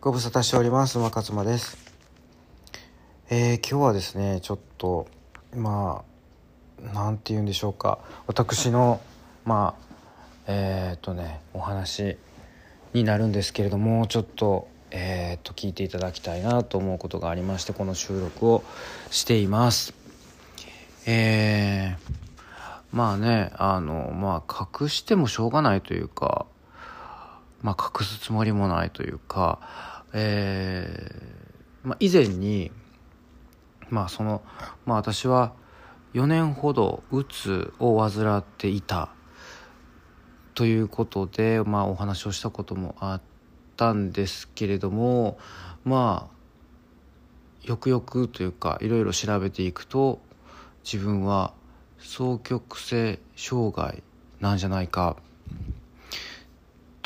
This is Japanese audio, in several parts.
ご無沙汰しております。馬勝間です。えー、今日はですねちょっとまあなんて言うんでしょうか。私のまあえっ、とねお話になるんですけれどもちょっとえっ、と聞いていただきたいなと思うことがありましてこの収録をしています。えー、まあねあのまあ隠してもしょうがないというかまあ、隠すつもりもないというか、えーまあ、以前に、まあそのまあ、私は4年ほどうつを患っていたということで、まあ、お話をしたこともあったんですけれどもまあよくよくというかいろいろ調べていくと自分は双極性障害なんじゃないか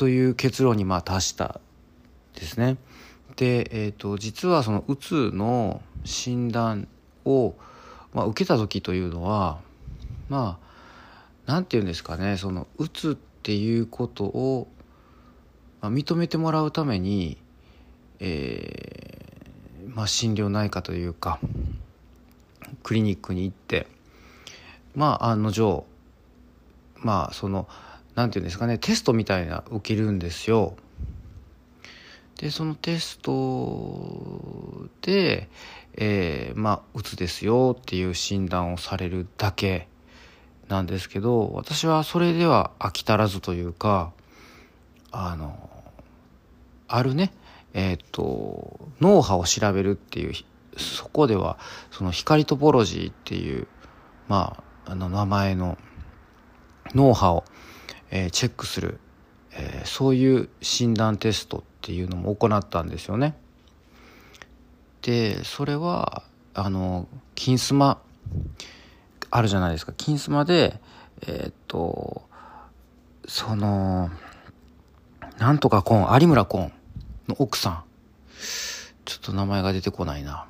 という結論にまあ達したですね。で、えーと、実はそのうつの診断を、まあ、受けた時というのはまあ何て言うんですかねそのうつっていうことを、まあ、認めてもらうために、えーまあ、心療内科というかクリニックに行ってまあ案の定まあその何て言うんですかねテストみたいな受けるんですよ。でそのテストで、えー、まあうつですよっていう診断をされるだけなんですけど私はそれでは飽き足らずというかあのあるねえっ、と脳波を調べるっていうそこではその光トポロジーっていうまああの名前の脳波をえー、チェックする、えー、そういう診断テストっていうのも行ったんですよね。でそれはあの金スマあるじゃないですか。金スマでえー、っとそのなんとかコン有村コンの奥さん。ちょっと名前が出てこないな。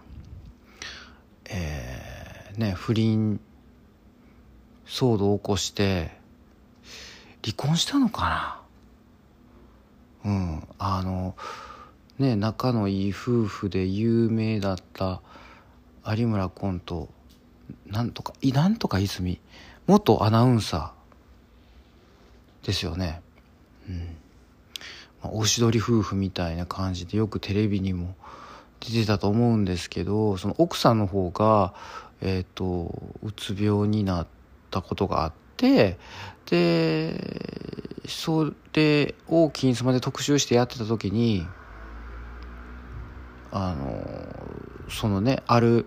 えー、ね不倫騒動を起こして離婚したのかな？うん。あのね仲のいい夫婦で有名だった有村コントなんとかいなんとか泉元アナウンサーですよね。うん、まあ、おしどり夫婦みたいな感じでよくテレビにも出てたと思うんですけどその奥さんの方がえ、ー、とうつ病になったことがあってでそれを金スマで特集してやってた時にあのそのねある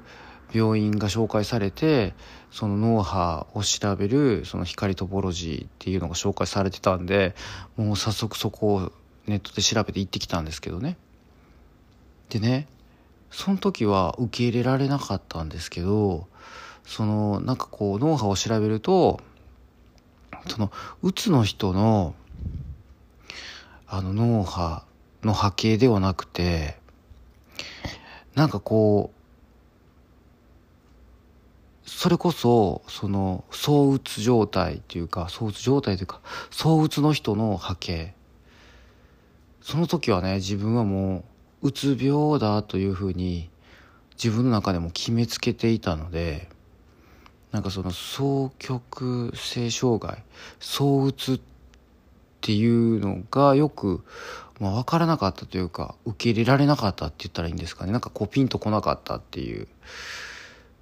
病院が紹介されてその脳波を調べるその光トポロジーっていうのが紹介されてたんでもう早速そこをネットで調べて行ってきたんですけどね。でねその時は受け入れられなかったんですけどそのなんかこう脳波を調べるとそのうつの人のあの脳波の波形ではなくてなんかこうそれこそその躁うつ状態っていうか躁うつ状態というか躁うつの人の波形。その時はね自分はもううつ病だというふうに自分の中でも決めつけていたのでなんかその双極性障害躁うつっていうのがよく、まあ、分からなかったというか受け入れられなかったって言ったらいいんですかね。なんかこうピンとこなかったっていう。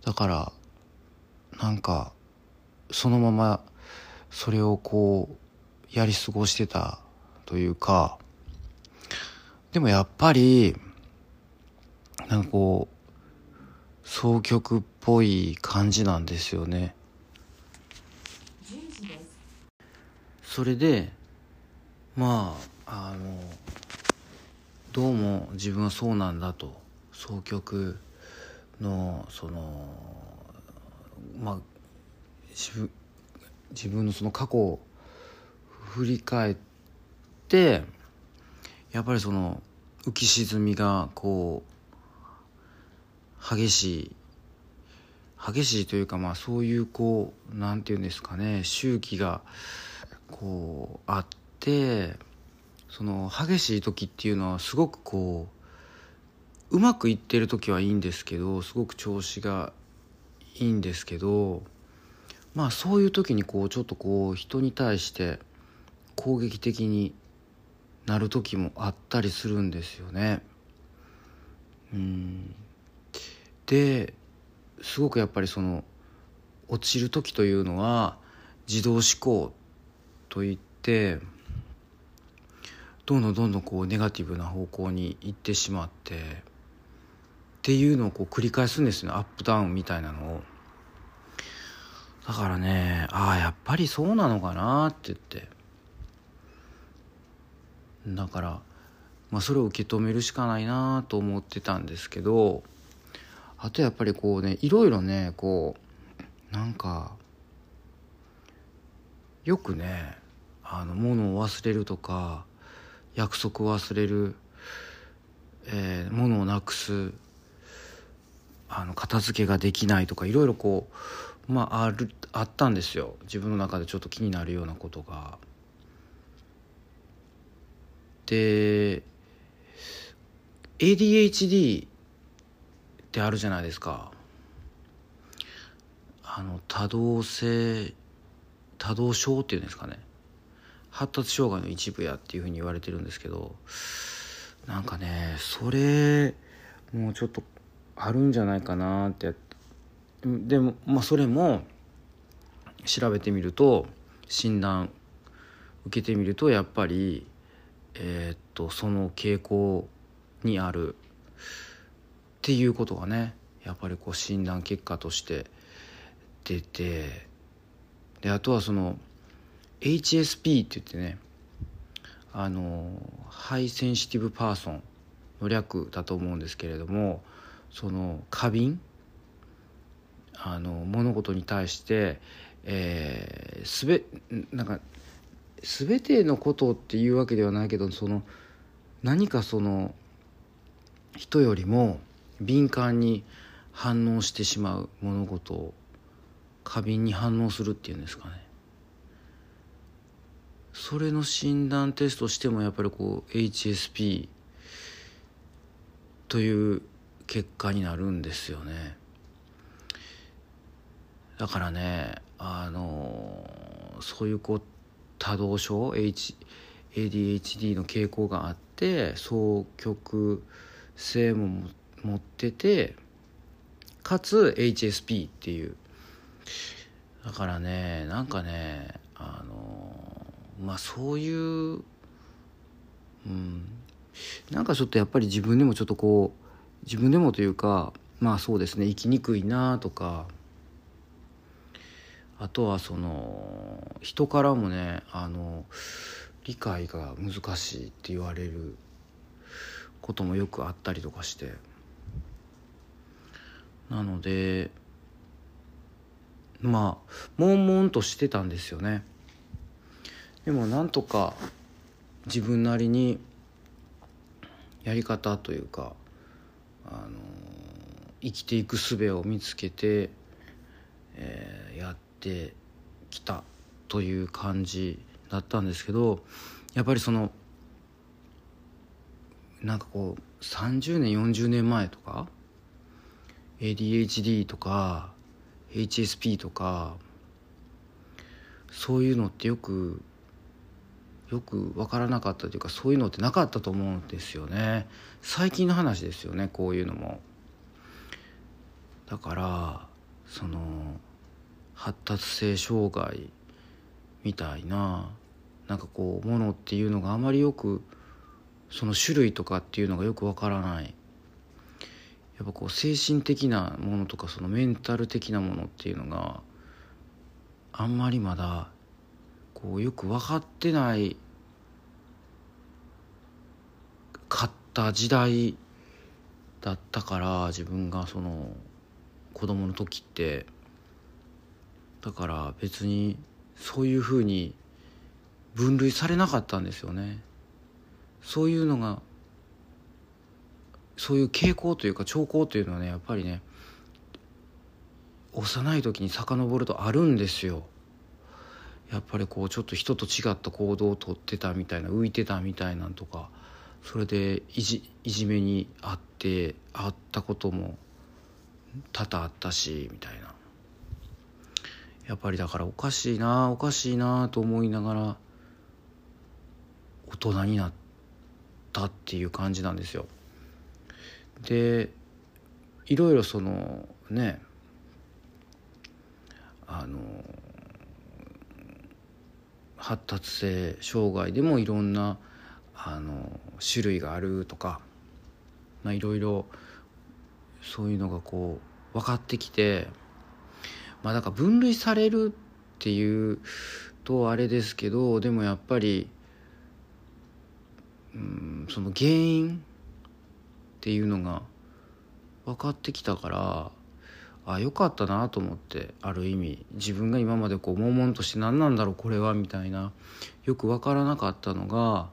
だからなんかそのままそれをこうやり過ごしてたというかでもやっぱりなんかこう双極っぽい感じなんですよね。それでまああのどうも自分はそうなんだと。双極のそのまあ自分自分のその過去を振り返ってやっぱりその浮き沈みがこう激しい激しいというかまあそういうこうなんていうんですかね周期がこうあってその激しい時っていうのはすごくこううまくいってる時はいいんですけどすごく調子がいいんですけどまあそういう時にこうちょっとこう人に対して攻撃的になる時もあったりするんですよね。うんですごくやっぱりその落ちる時というのは自動思考といってどんどんどんどんこうネガティブな方向に行ってしまってっていうのをこう繰り返すんですよね。アップダウンみたいなのを。だからねああやっぱりそうなのかなって言って。だからまあそれを受け止めるしかないなと思ってたんですけどあとやっぱりこうねいろいろねこうなんかよくねあの物を忘れるとか約束を忘れる、えー、物をなくすあの片付けができないとかいろいろこうまああるあったんですよ自分の中でちょっと気になるようなことが。で ADHD ってあるじゃないですか。あの多動性多動症っていうんですかね。発達障害の一部やっていうふうに言われてるんですけどなんかねそれもうちょっとあるんじゃないかなって。でもまあそれも調べてみると診断受けてみるとやっぱりえー、っとその傾向にあるっていうことがねやっぱりこう診断結果として出てであとはその HSP って言ってねあのハイセンシティブパーソンの略だと思うんですけれどもその過敏あの物事に対して、えー、すべなんか全てのことっていうわけではないけどその何かその人よりも敏感に反応してしまう物事を過敏に反応するっていうんですかね。それの診断テストしてもやっぱりこう HSP という結果になるんですよね。だからねあのそういうこう多動症 H ADHD の傾向があって双極性も持って持ってかつ HSP っていう。だからねなんかねあのまあそういううん。なんかちょっとやっぱり自分でもちょっとこう自分でもというかまあそうですね生きにくいなとか。あとはその人からもねあの理解が難しいって言われることもよくあったりとかして。なのでまあ悶々としてたんですよね。でもなんとか自分なりにやり方というかあの生きていく術を見つけて、えー、やってきたという感じだったんですけどやっぱりそのなんかこう30年40年前とか ADHD とか HSP とかそういうのってよくよく分からなかったというかそういうのってなかったと思うんですよね。最近の話ですよねこういうのも。だからその発達性障害みたいななんかこうものっていうのがあまりよくその種類とかっていうのがよくわからない。やっぱこう精神的なものとかそのメンタル的なものっていうのがあんまりまだこうよく分かってないかった時代だったから自分がその子供の時って。だから別にそういうふうに分類されなかったんですよね。そういうのがそういう傾向というか兆候というのはねやっぱりね幼い時に遡るとあるんですよやっぱりこうちょっと人と違った行動をとってたみたいな浮いてたみたいなんとかそれでいじいじめにあってて会ったことも多々あったしみたいなやっぱりだからおかしいなおかしいなと思いながら大人になったっていう感じなんですよ。でいろいろそのねあの発達性障害でもいろんなあの種類があるとか、いろいろそういうのがこう分かってきてまあだから分類されるっていうとあれですけどでもやっぱりうんその原因っていうのが分かってきたからあよかったなと思ってある意味自分が今までこう悶々として何なんだろうこれはみたいなよく分からなかったのが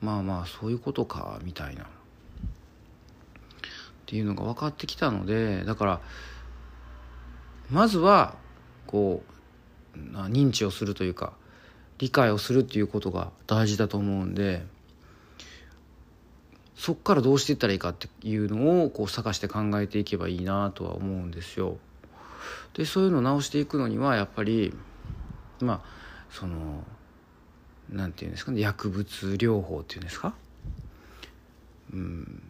まあまあそういうことかみたいな。っていうのが分かってきたのでだからまずはこう認知をするというか理解をするっていうことが大事だと思うんでそっからどうしていったらいいかっていうのをこう探して考えていけばいいなとは思うんですよ。でそういうのを直していくのにはやっぱりまあそのなんていうんですかね薬物療法っていうんですか？うん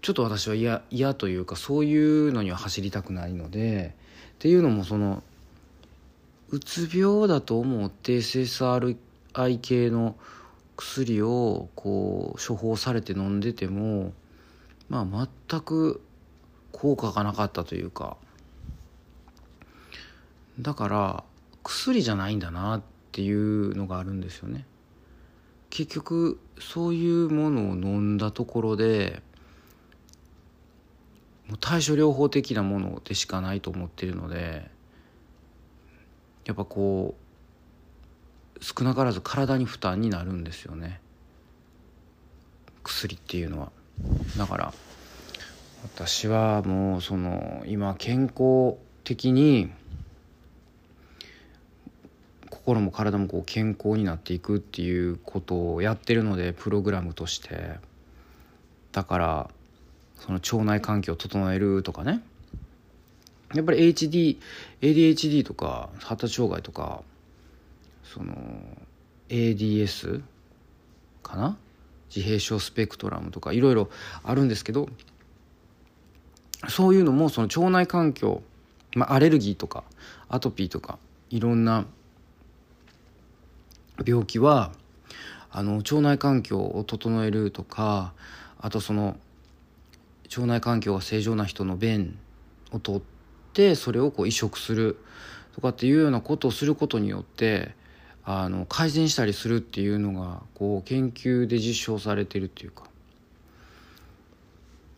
ちょっと私は嫌嫌というかそういうのには走りたくないのでっていうのもそのうつ病だと思って SSRI 系の薬をこう処方されて飲んでてもまあ全く効果がなかったというか。だから薬じゃないんだなっていうのがあるんですよね。結局そういうものを飲んだところでもう対処療法的なものでしかないと思ってるのでやっぱこう少なからず体に負担になるんですよね。薬っていうのは。だから私はもうその今健康的に心も体もこう健康になっていくっていうことをやってるのでプログラムとして。だからその腸内環境を整えるとかね。やっぱり HD ADHD とか発達障害とかその ADS かな？自閉症スペクトラムとかいろいろあるんですけどそういうのもその腸内環境、まあ、アレルギーとかアトピーとかいろんな病気はあの腸内環境を整えるとかあとその腸内環境が正常な人の便を取ってそれをこう移植するとかっていうようなことをすることによってあの改善したりするっていうのがこう研究で実証されてるっていうか。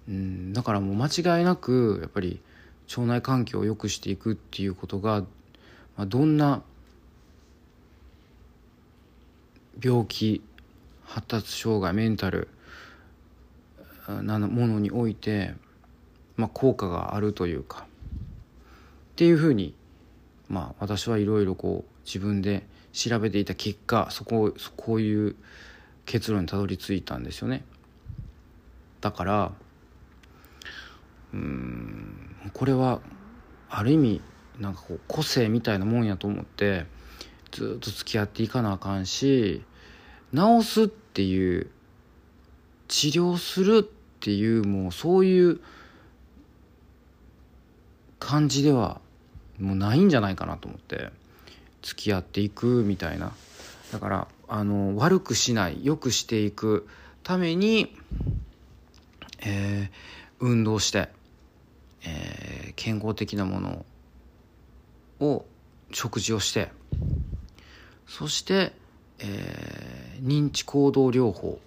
うんだからもう間違いなくやっぱり腸内環境を良くしていくっていうことが、まあ、どんな病気発達障害メンタルなものにおいて、まあ、効果があるというか。っていうふうに、まあ、私はいろいろこう自分で調べていた結果そここういう結論にたどり着いたんですよね。だからうんこれはある意味なんかこう個性みたいなもんやと思ってずっと付き合っていかなあかんし治すっていう治療するっていうもうそういう感じではもうないんじゃないかなと思って。付き合っていくみたいな。だからあの悪くしない良くしていくために、えー、運動して、えー、健康的なものを食事をしてそして、えー、認知行動療法、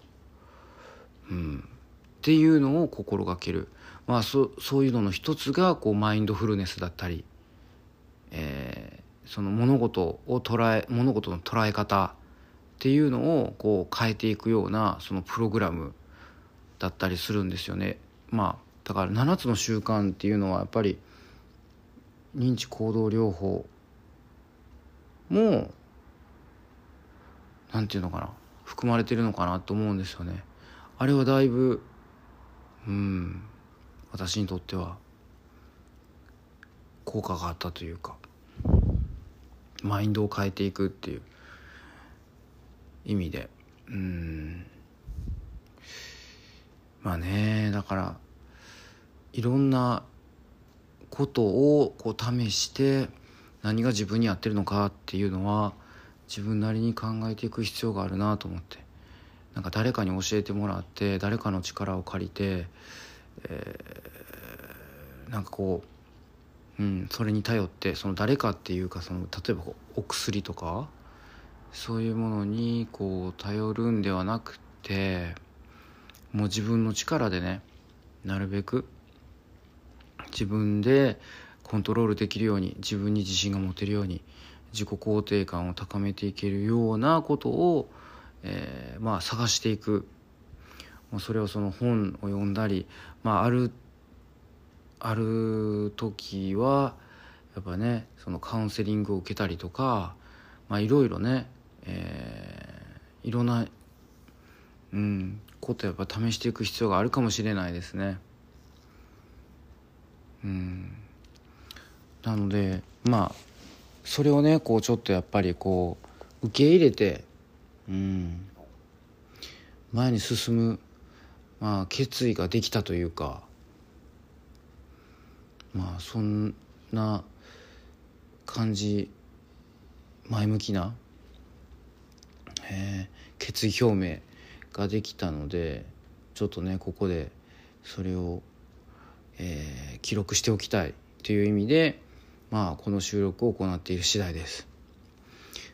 うん、っていうのを心がける、まあ、そそういうのの一つがこうマインドフルネスだったり、えー、その物事を捉え物事の捉え方っていうのをこう変えていくようなそのプログラムだったりするんですよね。まあだから7つの習慣っていうのはやっぱり認知行動療法もなんていうのかな含まれてるのかなと思うんですよね。あれはだいぶうん私にとっては効果があったというかマインドを変えていくっていう意味で。うん。まあねだからいろんなことをこう試して何が自分に合ってるのかっていうのは自分なりに考えていく必要があるなと思って。なんか誰かに教えてもらって誰かの力を借りて、えー、なんかこう、うん、それに頼ってその誰かっていうかその例えばお薬とかそういうものにこう頼るんではなくてもう自分の力でねなるべく自分でコントロールできるように自分に自信が持てるように自己肯定感を高めていけるようなことを、えー、まあ探していく。それをその本を読んだり、まあ、あるある時はやっぱねそのカウンセリングを受けたりとか、まあ、いろいろね、えー、いろんな、うん、ことやっぱ試していく必要があるかもしれないですね。うんなのでまあそれをねこうちょっとやっぱりこう受け入れてうん前に進む、まあ、決意ができたというかまあそんな感じ前向きな、えー、決意表明ができたのでちょっとねここでそれを、えー、記録しておきたいという意味でまあ、この収録を行っている次第です。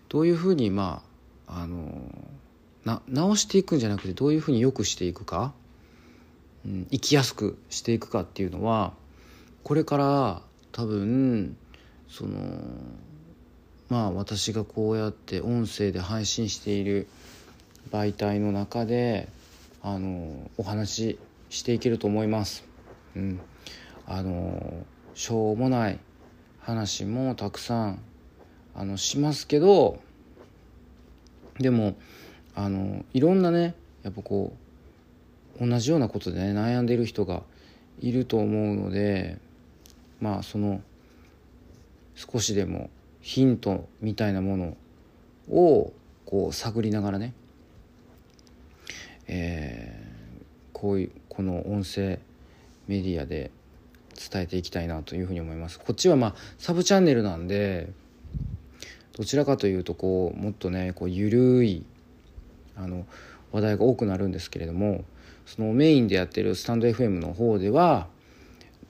どういうふうにまああのな直していくんじゃなくてどういうふうに良くしていくか、うん、生きやすくしていくかっていうのはこれから多分そのまあ私がこうやって音声で配信している媒体の中であのお話ししていけると思います。うん、あのしょうもない話もたくさんあのしますけどでもあのいろんなねやっぱこう同じようなことでね悩んでいる人がいると思うのでまあその少しでもヒントみたいなものをこう探りながらね、えー、こういうこの音声メディアで伝えていきたいなというふうに思います。こっちはまあサブチャンネルなんでどちらかというとこうもっとねこう緩いあの話題が多くなるんですけれどもそのメインでやってるスタンド FM の方では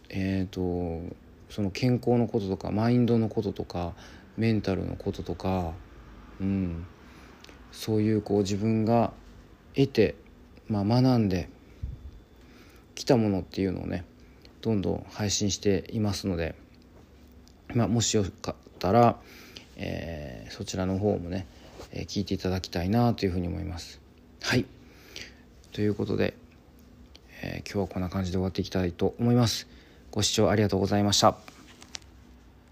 え、ー、とその健康のこととかマインドのこととかメンタルのこととか、うん、そういうこう自分が得て、まあ、学んできたものっていうのをねどんどん配信していますので、まあ、もしよかったら、えー、そちらの方もね、えー、聞いていただきたいなというふうに思います。はいということで、えー、今日はこんな感じで終わっていきたいと思います。ご視聴ありがとうございました。